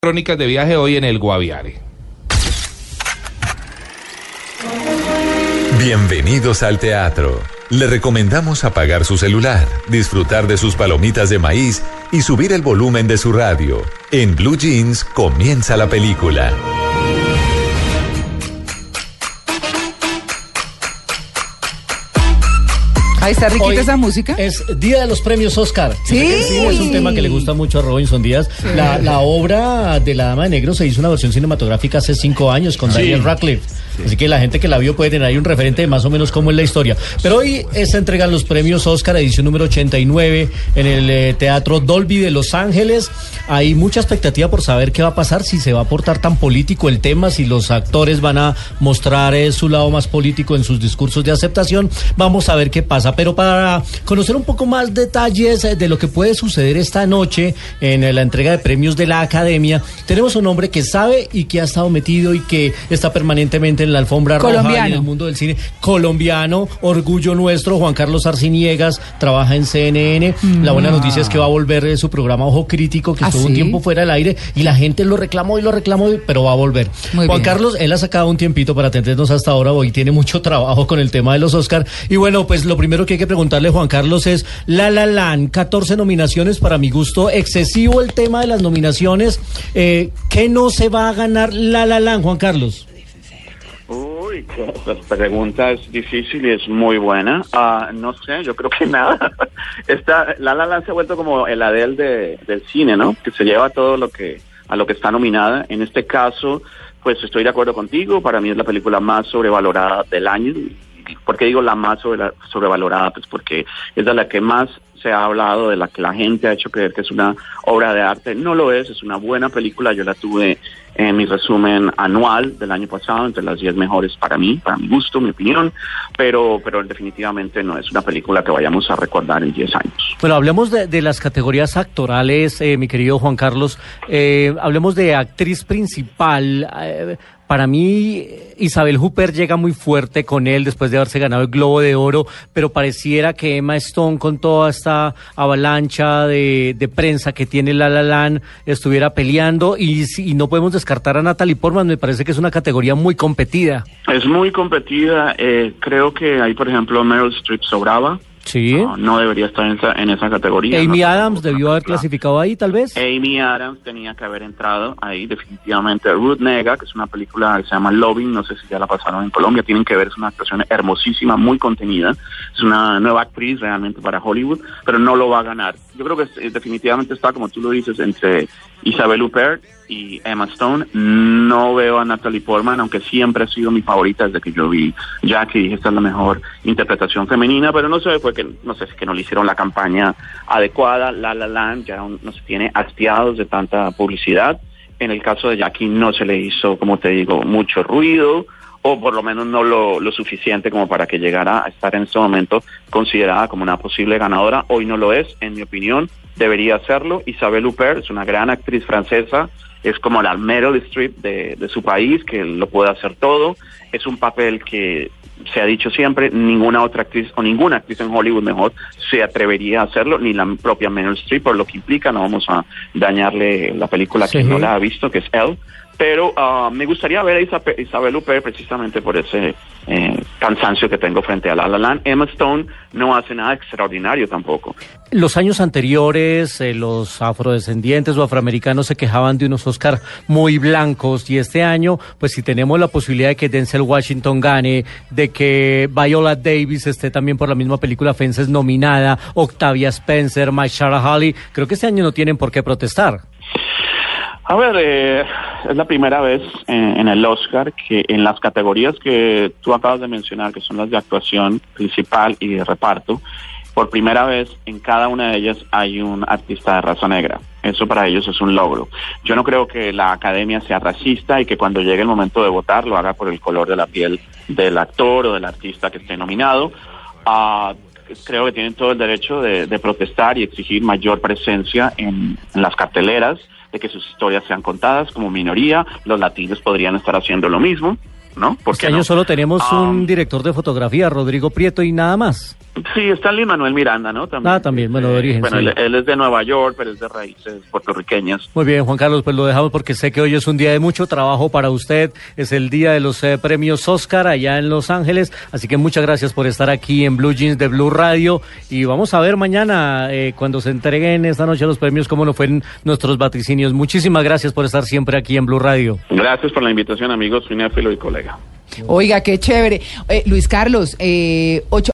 Crónicas de viaje hoy en el Guaviare. Bienvenidos al teatro. Le recomendamos apagar su celular, disfrutar de sus palomitas de maíz y subir el volumen de su radio. En Blue Jeans comienza la película. Ahí está riquita Hoy esa música. Es Día de los Premios Oscar. Sí. Es un tema que le gusta mucho a Robinson Díaz. La, la obra de La Dama de Negro se hizo una versión cinematográfica hace cinco años con Daniel Radcliffe. Así que la gente que la vio puede tener ahí un referente de más o menos cómo es la historia. Pero hoy se entregan los premios Oscar, edición número 89, en el eh, Teatro Dolby de Los Ángeles. Hay mucha expectativa por saber qué va a pasar, si se va a portar tan político el tema, si los actores van a mostrar eh, su lado más político en sus discursos de aceptación. Vamos a ver qué pasa. Pero para conocer un poco más detalles eh, de lo que puede suceder esta noche en eh, la entrega de premios de la Academia, tenemos un hombre que sabe y que ha estado metido y que está permanentemente en la alfombra roja en el mundo del cine. Colombiano, orgullo nuestro. Juan Carlos Arciniegas trabaja en CNN. La buena noticia es que va a volver eh, su programa Ojo Crítico, que ¿Ah, estuvo un tiempo fuera del aire y la gente lo reclamó y lo reclamó, pero va a volver. Muy Juan bien. Carlos, él ha sacado un tiempito para atendernos hasta ahora. Hoy tiene mucho trabajo con el tema de los Oscar. Y bueno, pues lo primero que hay que preguntarle, Juan Carlos, es La La Land, 14 nominaciones para mi gusto. Excesivo el tema de las nominaciones. Eh, ¿Qué no se va a ganar La La Land, Juan Carlos? Esa pregunta es difícil y es muy buena. Ah, no sé, yo creo que nada. Esta, La La se ha vuelto como el Adele de, del cine, ¿no? Que se lleva todo lo que a lo que está nominada. En este caso, pues estoy de acuerdo contigo. Para mí es la película más sobrevalorada del año. ¿Por qué digo la más sobre- sobrevalorada? Pues porque es de la que más se ha hablado, de la que la gente ha hecho creer que es una obra de arte. No lo es, es una buena película. Yo la tuve en mi resumen anual del año pasado, entre las 10 mejores para mí, para mi gusto, mi opinión, pero, pero definitivamente no es una película que vayamos a recordar en 10 años. Bueno, hablemos de, de las categorías actorales, eh, mi querido Juan Carlos. Eh, hablemos de actriz principal. Eh, para mí, Isabel Hooper llega muy fuerte con él después de haberse ganado el Globo de Oro, pero pareciera que Emma Stone, con toda esta avalancha de, prensa que tiene La La Land, estuviera peleando y no podemos descartar a Natalie Portman. Me parece que es una categoría muy competida. Es muy competida. eh, creo que ahí, por ejemplo, Meryl Streep sobraba. Sí. No, no debería estar en esa, en esa categoría. Amy No, Adams debió haber clasificado ahí, tal vez. Amy Adams tenía que haber entrado ahí definitivamente. Ruth Nega, que es una película que se llama Loving, no sé si ya la pasaron en Colombia, tienen que ver, es una actuación hermosísima, muy contenida. Es una nueva actriz realmente para Hollywood, pero no lo va a ganar. Yo creo que eh, definitivamente está, como tú lo dices, entre Isabel Huppert y Emma Stone. No veo a Natalie Portman, aunque siempre ha sido mi favorita desde que yo vi Jackie, dije esta es la mejor interpretación femenina, pero no sé, fue que no sé que no le hicieron la campaña adecuada. La La Land ya un- nos tiene hastiados de tanta publicidad. En el caso de Jackie no se le hizo, como te digo, mucho ruido o por lo menos no lo, lo suficiente como para que llegara a estar en este momento considerada como una posible ganadora. Hoy no lo es, en mi opinión, debería hacerlo. Isabel Huppert es una gran actriz francesa, es como la Meryl Streep de, de su país, que lo puede hacer todo. Es un papel que se ha dicho siempre, ninguna otra actriz o ninguna actriz en Hollywood mejor se atrevería a hacerlo, ni la propia Meryl Streep, por lo que implica, no vamos a dañarle la película que no la ha visto, que es Elle. Pero ah, me gustaría ver a Isa- Isabel Huppert precisamente por ese eh, cansancio que tengo frente a La La. Emma Stone no hace nada extraordinario tampoco. Los años anteriores, eh, los afrodescendientes o afroamericanos se quejaban de unos Oscar muy blancos y este año, pues si tenemos la posibilidad de que Denzel Washington gane, de que Viola Davis esté también por la misma película Fences nominada, Octavia Spencer, Mahershala Ali, creo que este año no tienen por qué protestar. A ver, eh, es la primera vez en, el Oscar que en las categorías que tú acabas de mencionar, que son las de actuación principal y de reparto, Por primera vez en cada una de ellas hay un artista de raza negra. Eso para ellos es un logro. Yo no creo que la academia sea racista y que cuando llegue el momento de votar lo haga por el color de la piel del actor o del artista que esté nominado. Ah, creo que tienen todo el derecho de, protestar y exigir mayor presencia en, en las carteleras, de que sus historias sean contadas como minoría. Los latinos podrían estar haciendo lo mismo, ¿no? ¿Por Este año no? solo tenemos Ah, un director de fotografía, Rodrigo Prieto, y nada más. Sí, está Lin Manuel Miranda, ¿no? También. Ah, también, bueno, de origen, Bueno, sí. él, él es de Nueva York, pero es de raíces puertorriqueñas. Muy bien, Juan Carlos, pues lo dejamos porque sé que hoy es un día de mucho trabajo para usted. Es el día de los eh, premios Oscar allá en Los Ángeles. Así que muchas gracias por estar aquí en Blue Jeans de Blue Radio. Y vamos a ver mañana, eh, cuando se entreguen esta noche los premios, cómo nos fueron nuestros vaticinios. Muchísimas gracias por estar siempre aquí en Blue Radio. Gracias por la invitación, amigos, cinéfilo y colega. Oiga, qué chévere. Eh, Luis Carlos, eh, ocho